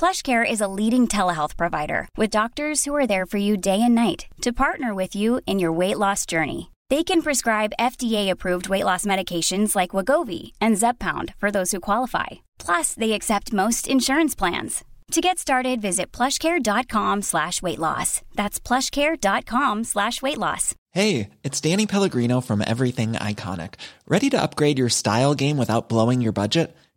PlushCare is a leading telehealth provider with doctors who are there for you day and night to partner with you in your weight loss journey. They can prescribe FDA-approved weight loss medications like Wagovi and Zepbound for those who qualify. Plus, they accept most insurance plans. To get started, visit plushcare.com slash weight loss. That's plushcare.com slash weight loss. Hey, it's Danny Pellegrino from Everything Iconic. Ready to upgrade your style game without blowing your budget?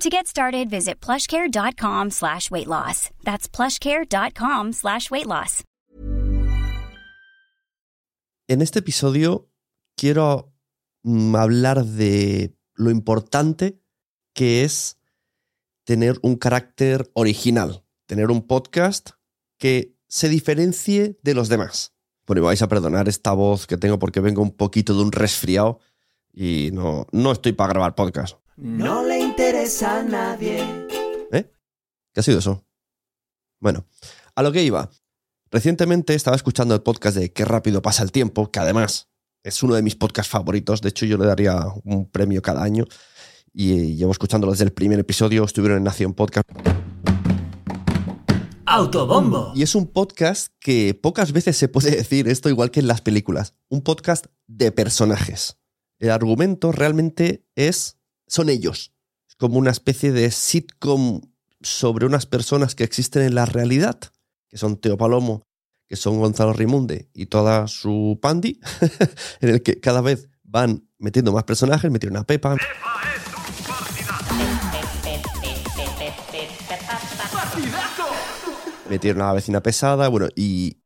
To get started, visit plushcare.com slash weight loss. That's plushcare.com slash weight loss. En este episodio quiero mm, hablar de lo importante que es tener un carácter original, tener un podcast que se diferencie de los demás. Bueno, y vais a perdonar esta voz que tengo porque vengo un poquito de un resfriado y no, no estoy para grabar podcast. No le a nadie. ¿Eh? ¿Qué ha sido eso? Bueno, a lo que iba. Recientemente estaba escuchando el podcast de Qué rápido pasa el tiempo, que además es uno de mis podcasts favoritos. De hecho, yo le daría un premio cada año. Y llevo escuchándolo desde el primer episodio. Estuvieron en Nación Podcast. Autobombo. Y es un podcast que pocas veces se puede decir esto igual que en las películas. Un podcast de personajes. El argumento realmente es. son ellos. Es como una especie de sitcom sobre unas personas que existen en la realidad, que son Teo Palomo, que son Gonzalo Rimunde y toda su pandi, en el que cada vez van metiendo más personajes, metieron a Pepa. Metieron a la vecina pesada, bueno, y,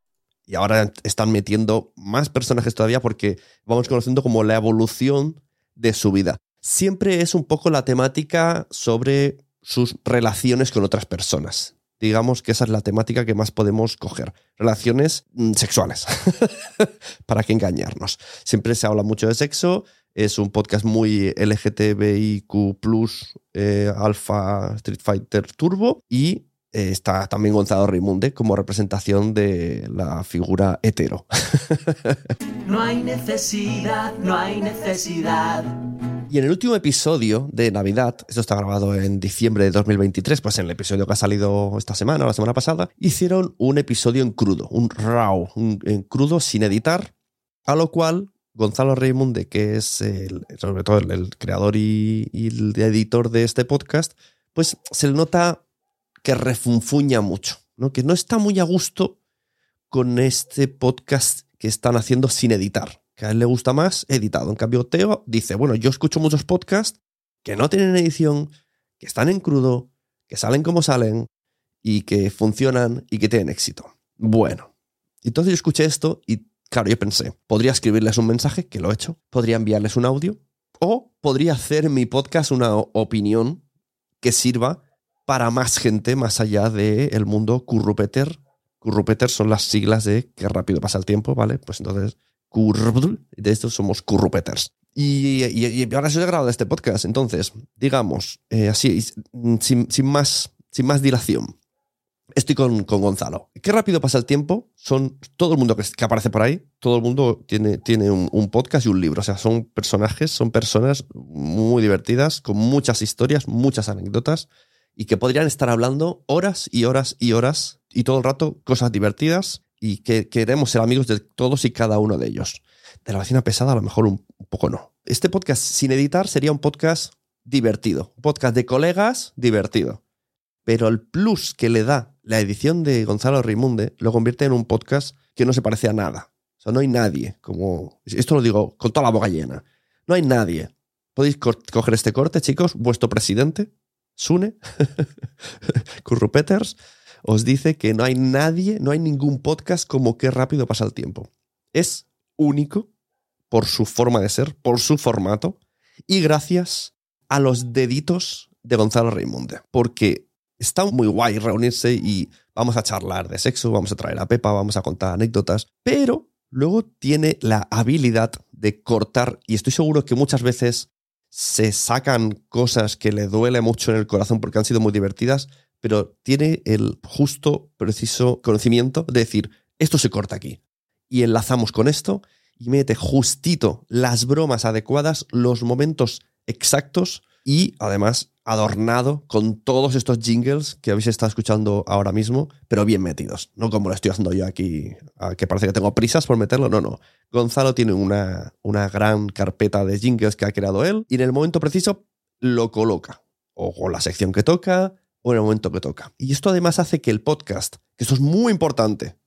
y ahora están metiendo más personajes todavía porque vamos conociendo como la evolución de su vida. Siempre es un poco la temática sobre sus relaciones con otras personas. Digamos que esa es la temática que más podemos coger. Relaciones mm, sexuales. ¿Para qué engañarnos? Siempre se habla mucho de sexo. Es un podcast muy LGTBIQ, eh, Alpha Street Fighter Turbo. Y está también Gonzalo Raimunde como representación de la figura hetero. No hay necesidad, no hay necesidad. Y en el último episodio de Navidad, esto está grabado en diciembre de 2023, pues en el episodio que ha salido esta semana o la semana pasada, hicieron un episodio en crudo, un raw, un, en crudo sin editar, a lo cual Gonzalo Raimunde, que es el, sobre todo el, el creador y, y el editor de este podcast, pues se le nota que refunfuña mucho, ¿no? que no está muy a gusto con este podcast que están haciendo sin editar que a él le gusta más editado. En cambio, Teo dice, bueno, yo escucho muchos podcasts que no tienen edición, que están en crudo, que salen como salen y que funcionan y que tienen éxito. Bueno, entonces yo escuché esto y claro, yo pensé, podría escribirles un mensaje, que lo he hecho, podría enviarles un audio o podría hacer mi podcast una opinión que sirva para más gente más allá del mundo currupeter. Currupeter son las siglas de qué rápido pasa el tiempo, ¿vale? Pues entonces, curr, de estos somos currupeters. Y, y, y ahora se he grabado este podcast, entonces, digamos, eh, así, sin, sin, más, sin más dilación. Estoy con, con, Gonzalo. Qué rápido pasa el tiempo. Son todo el mundo que, que aparece por ahí. Todo el mundo tiene, tiene un, un, podcast y un libro. O sea, son personajes, son personas muy divertidas, con muchas historias, muchas anécdotas y que podrían estar hablando horas y horas y horas y todo el rato cosas divertidas y que queremos ser amigos de todos y cada uno de ellos. De la vecina pesada a lo mejor un, poco no. Este podcast sin editar sería un podcast divertido, un podcast de colegas divertido. Pero el plus que le da la edición de Gonzalo Rimunde lo convierte en un podcast que no se parece a nada. O sea, no hay nadie, como... Esto lo digo con toda la boca llena. No hay nadie. Podéis co coger este corte, chicos. Vuestro presidente, Sune, Currupeters, os dice que no hay nadie, no hay ningún podcast como qué rápido pasa el tiempo. Es único por su forma de ser, por su formato y gracias a los deditos de Gonzalo Raimunde. Porque está muy guay reunirse y vamos a charlar de sexo, vamos a traer a Pepa, vamos a contar anécdotas, pero luego tiene la habilidad de cortar y estoy seguro que muchas veces se sacan cosas que le duele mucho en el corazón porque han sido muy divertidas, pero tiene el justo, preciso conocimiento de decir, esto se corta aquí. Y enlazamos con esto y mete justito las bromas adecuadas, los momentos exactos y además adornado con todos estos jingles que habéis estado escuchando ahora mismo, pero bien metidos. No como lo estoy haciendo yo aquí, que parece que tengo prisas por meterlo. No, no. Gonzalo tiene una, una gran carpeta de jingles que ha creado él y en el momento preciso lo coloca. O con la sección que toca, o en el momento que toca. Y esto además hace que el podcast, que esto es muy importante,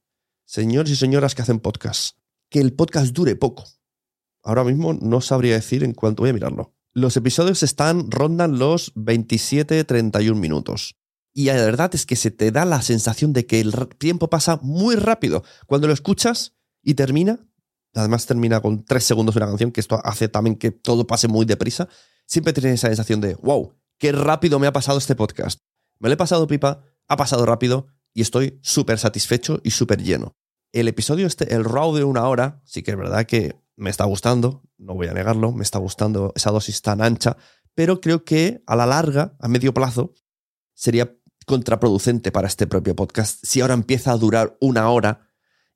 señores y señoras que hacen podcast, que el podcast dure poco. Ahora mismo no sabría decir en cuánto voy a mirarlo. Los episodios están, rondan los 27-31 minutos. Y la verdad es que se te da la sensación de que el tiempo pasa muy rápido. Cuando lo escuchas y termina, además termina con tres segundos de una canción, que esto hace también que todo pase muy deprisa, siempre tienes esa sensación de, wow, qué rápido me ha pasado este podcast. Me lo he pasado pipa, ha pasado rápido y estoy súper satisfecho y súper lleno. El episodio este, el raw de una hora, sí que es verdad que me está gustando, no voy a negarlo, me está gustando esa dosis tan ancha, pero creo que a la larga, a medio plazo, sería contraproducente para este propio podcast. Si ahora empieza a durar una hora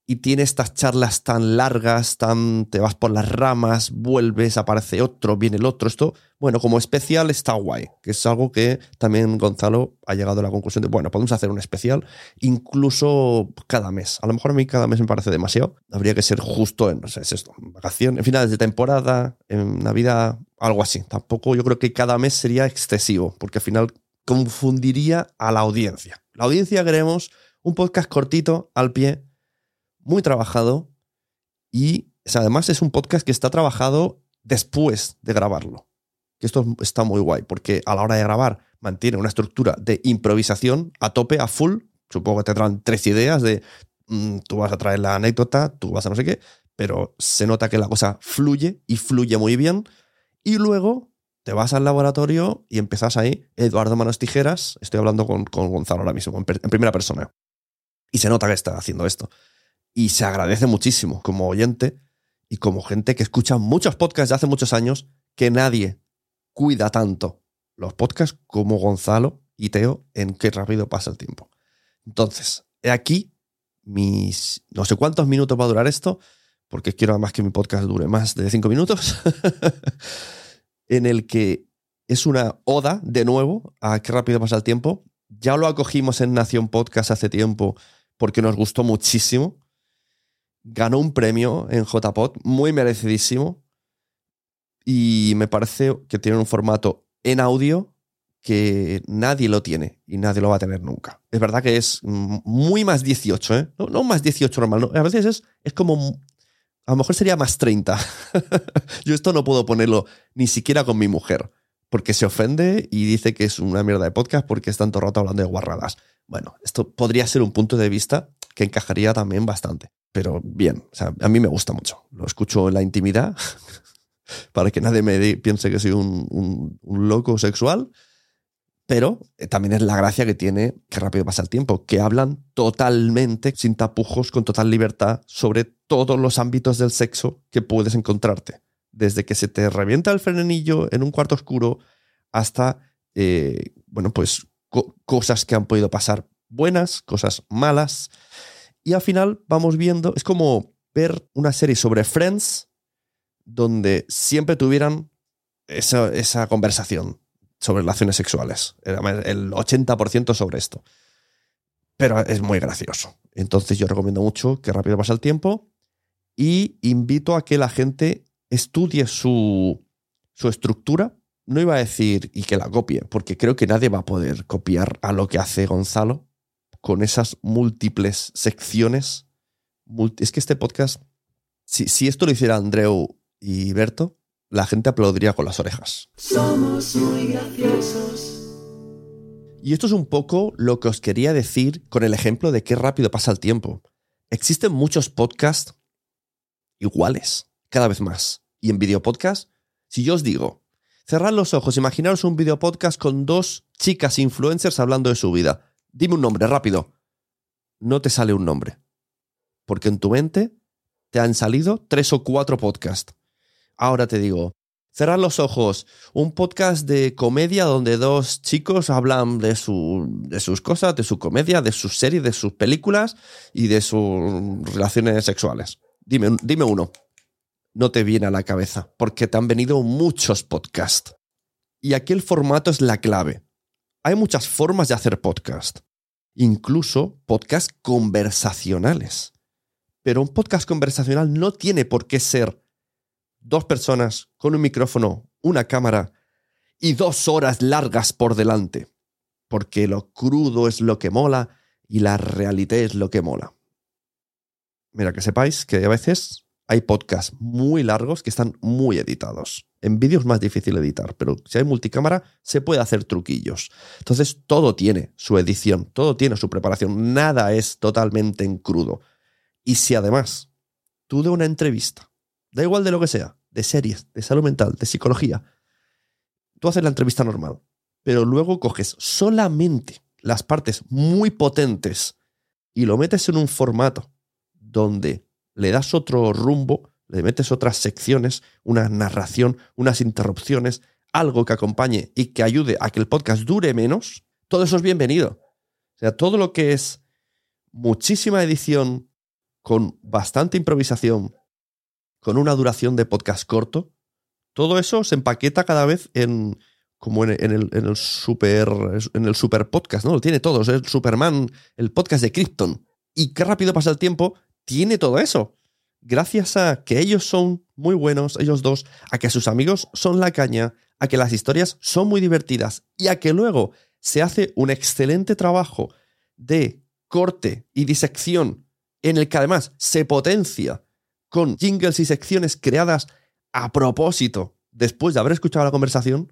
y tiene estas charlas tan largas, tan te vas por las ramas, vuelves, aparece otro, viene el otro. Esto, bueno, como especial está guay, que es algo que también Gonzalo ha llegado a la conclusión de, bueno, podemos hacer un especial incluso cada mes. A lo mejor a mí cada mes me parece demasiado. Habría que ser justo en, no sé, es esto, vacaciones, en finales de temporada, en Navidad, algo así. Tampoco yo creo que cada mes sería excesivo, porque al final confundiría a la audiencia. La audiencia queremos un podcast cortito, al pie, muy trabajado y además es un podcast que está trabajado después de grabarlo. Que esto está muy guay porque a la hora de grabar mantiene una estructura de improvisación a tope, a full. Supongo que te traen tres ideas de mmm, tú vas a traer la anécdota, tú vas a no sé qué, pero se nota que la cosa fluye y fluye muy bien. Y luego te vas al laboratorio y empiezas ahí, Eduardo Manos Tijeras, estoy hablando con, con Gonzalo ahora mismo, en primera persona. Y se nota que está haciendo esto. Y se agradece muchísimo como oyente y como gente que escucha muchos podcasts de hace muchos años que nadie cuida tanto los podcasts como Gonzalo y Teo en qué rápido pasa el tiempo. Entonces, he aquí mis no sé cuántos minutos va a durar esto, porque quiero además que mi podcast dure más de cinco minutos, en el que es una oda de nuevo a qué rápido pasa el tiempo. Ya lo acogimos en Nación Podcast hace tiempo porque nos gustó muchísimo ganó un premio en JPod, muy merecidísimo. Y me parece que tiene un formato en audio que nadie lo tiene y nadie lo va a tener nunca. Es verdad que es muy más 18, ¿eh? No, más 18 normal, no. a veces es, es como... A lo mejor sería más 30. Yo esto no puedo ponerlo ni siquiera con mi mujer, porque se ofende y dice que es una mierda de podcast porque es tanto rato hablando de guarradas. Bueno, esto podría ser un punto de vista que encajaría también bastante pero bien, a mí me gusta mucho. Lo escucho en la intimidad para que nadie me piense que soy un, loco sexual, Pero eh, también es la gracia que tiene que rápido pasa el tiempo, que hablan totalmente, sin tapujos, con total libertad, sobre todos los ámbitos del sexo que puedes encontrarte. Desde que se te revienta el frenillo en un cuarto oscuro hasta, eh, bueno, pues co- cosas que han podido pasar buenas, cosas malas. Y al final vamos viendo, es como ver una serie sobre Friends donde siempre tuvieran esa, esa conversación sobre relaciones sexuales. El 80% sobre esto. Pero es muy gracioso. Entonces yo recomiendo mucho que rápido pasa el tiempo y invito a que la gente estudie su, su estructura. No iba a decir y que la copie, porque creo que nadie va a poder copiar a lo que hace Gonzalo con esas múltiples secciones. Es que este podcast, si, si esto lo hiciera Andreu y Berto, la gente aplaudiría con las orejas. Somos muy graciosos. Y esto es un poco lo que os quería decir con el ejemplo de qué rápido pasa el tiempo. Existen muchos podcasts iguales, cada vez más. Y en videopodcast, si yo os digo, cerrad los ojos, imaginaros un videopodcast con dos chicas influencers hablando de su vida. Dime un nombre, rápido. No te sale un nombre. Porque en tu mente te han salido tres o cuatro podcasts. Ahora te digo, cerrad los ojos, un podcast de comedia donde dos chicos hablan de, su- de sus cosas, de su comedia, de sus series, de sus películas y de sus relaciones sexuales. Dime, dime uno. No te viene a la cabeza, porque te han venido muchos podcasts. Y aquí el formato es la clave. Hay muchas formas de hacer podcast, incluso podcast conversacionales. Pero un podcast conversacional no tiene por qué ser dos personas con un micrófono, una cámara y dos horas largas por delante. Porque lo crudo es lo que mola y la realidad es lo que mola. Mira, que sepáis que a veces hay podcasts muy largos que están muy editados. En vídeo es más difícil editar, pero si hay multicámara se puede hacer truquillos. Entonces todo tiene su edición, todo tiene su preparación, nada es totalmente en crudo. Y si además tú de una entrevista Da igual de lo que sea, de series, de salud mental, de psicología. Tú haces la entrevista normal, pero luego coges solamente las partes muy potentes y lo metes en un formato donde le das otro rumbo, le metes otras secciones, una narración, unas interrupciones, algo que acompañe y que ayude a que el podcast dure menos, todo eso es bienvenido. O sea, todo lo que es muchísima edición con bastante improvisación, con una duración de podcast corto, todo eso se empaqueta cada vez en como en, el, en el super en el super podcast, ¿no? Lo tiene todo, es el Superman, el podcast de Krypton. Y qué rápido pasa el tiempo, tiene todo eso. Gracias a que ellos son muy buenos, ellos dos, a que sus amigos son la caña, a que las historias son muy divertidas y a que luego se hace un excelente trabajo de corte y disección en el que además se potencia con jingles y secciones creadas a propósito después de haber escuchado la conversación,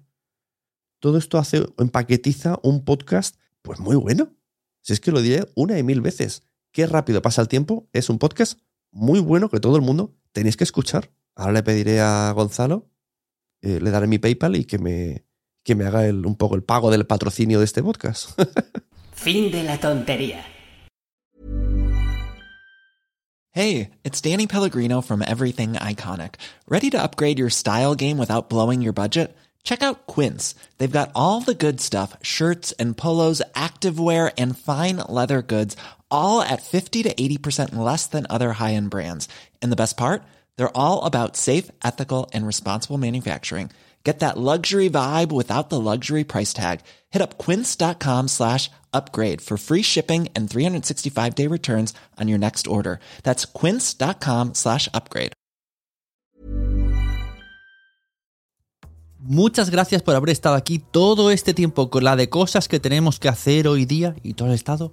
todo esto hace, empaquetiza un podcast pues muy bueno. Si es que lo diré una y mil veces. Qué rápido pasa el tiempo. Es un podcast muy bueno que todo el mundo tenéis que escuchar. Ahora le pediré a Gonzalo, eh, le daré mi PayPal y que me, que me haga el- un poco el pago del patrocinio de este podcast. Fin de la tontería. Hey, it's Danny Pellegrino from Everything Iconic. Ready to upgrade your style game without blowing your budget? Check out Quince. They've got all the good stuff shirts and polos, activewear, and fine leather goods, all at 50 to 80% less than other high end brands. And the best part? They're all about safe, ethical, and responsible manufacturing. Get that luxury vibe without the luxury price tag. Hit up quince.com slash upgrade for free shipping and 365 day returns on your next order. That's quince.com slash upgrade. Muchas gracias por haber estado aquí todo este tiempo con la de cosas que tenemos que hacer hoy día y todo el estado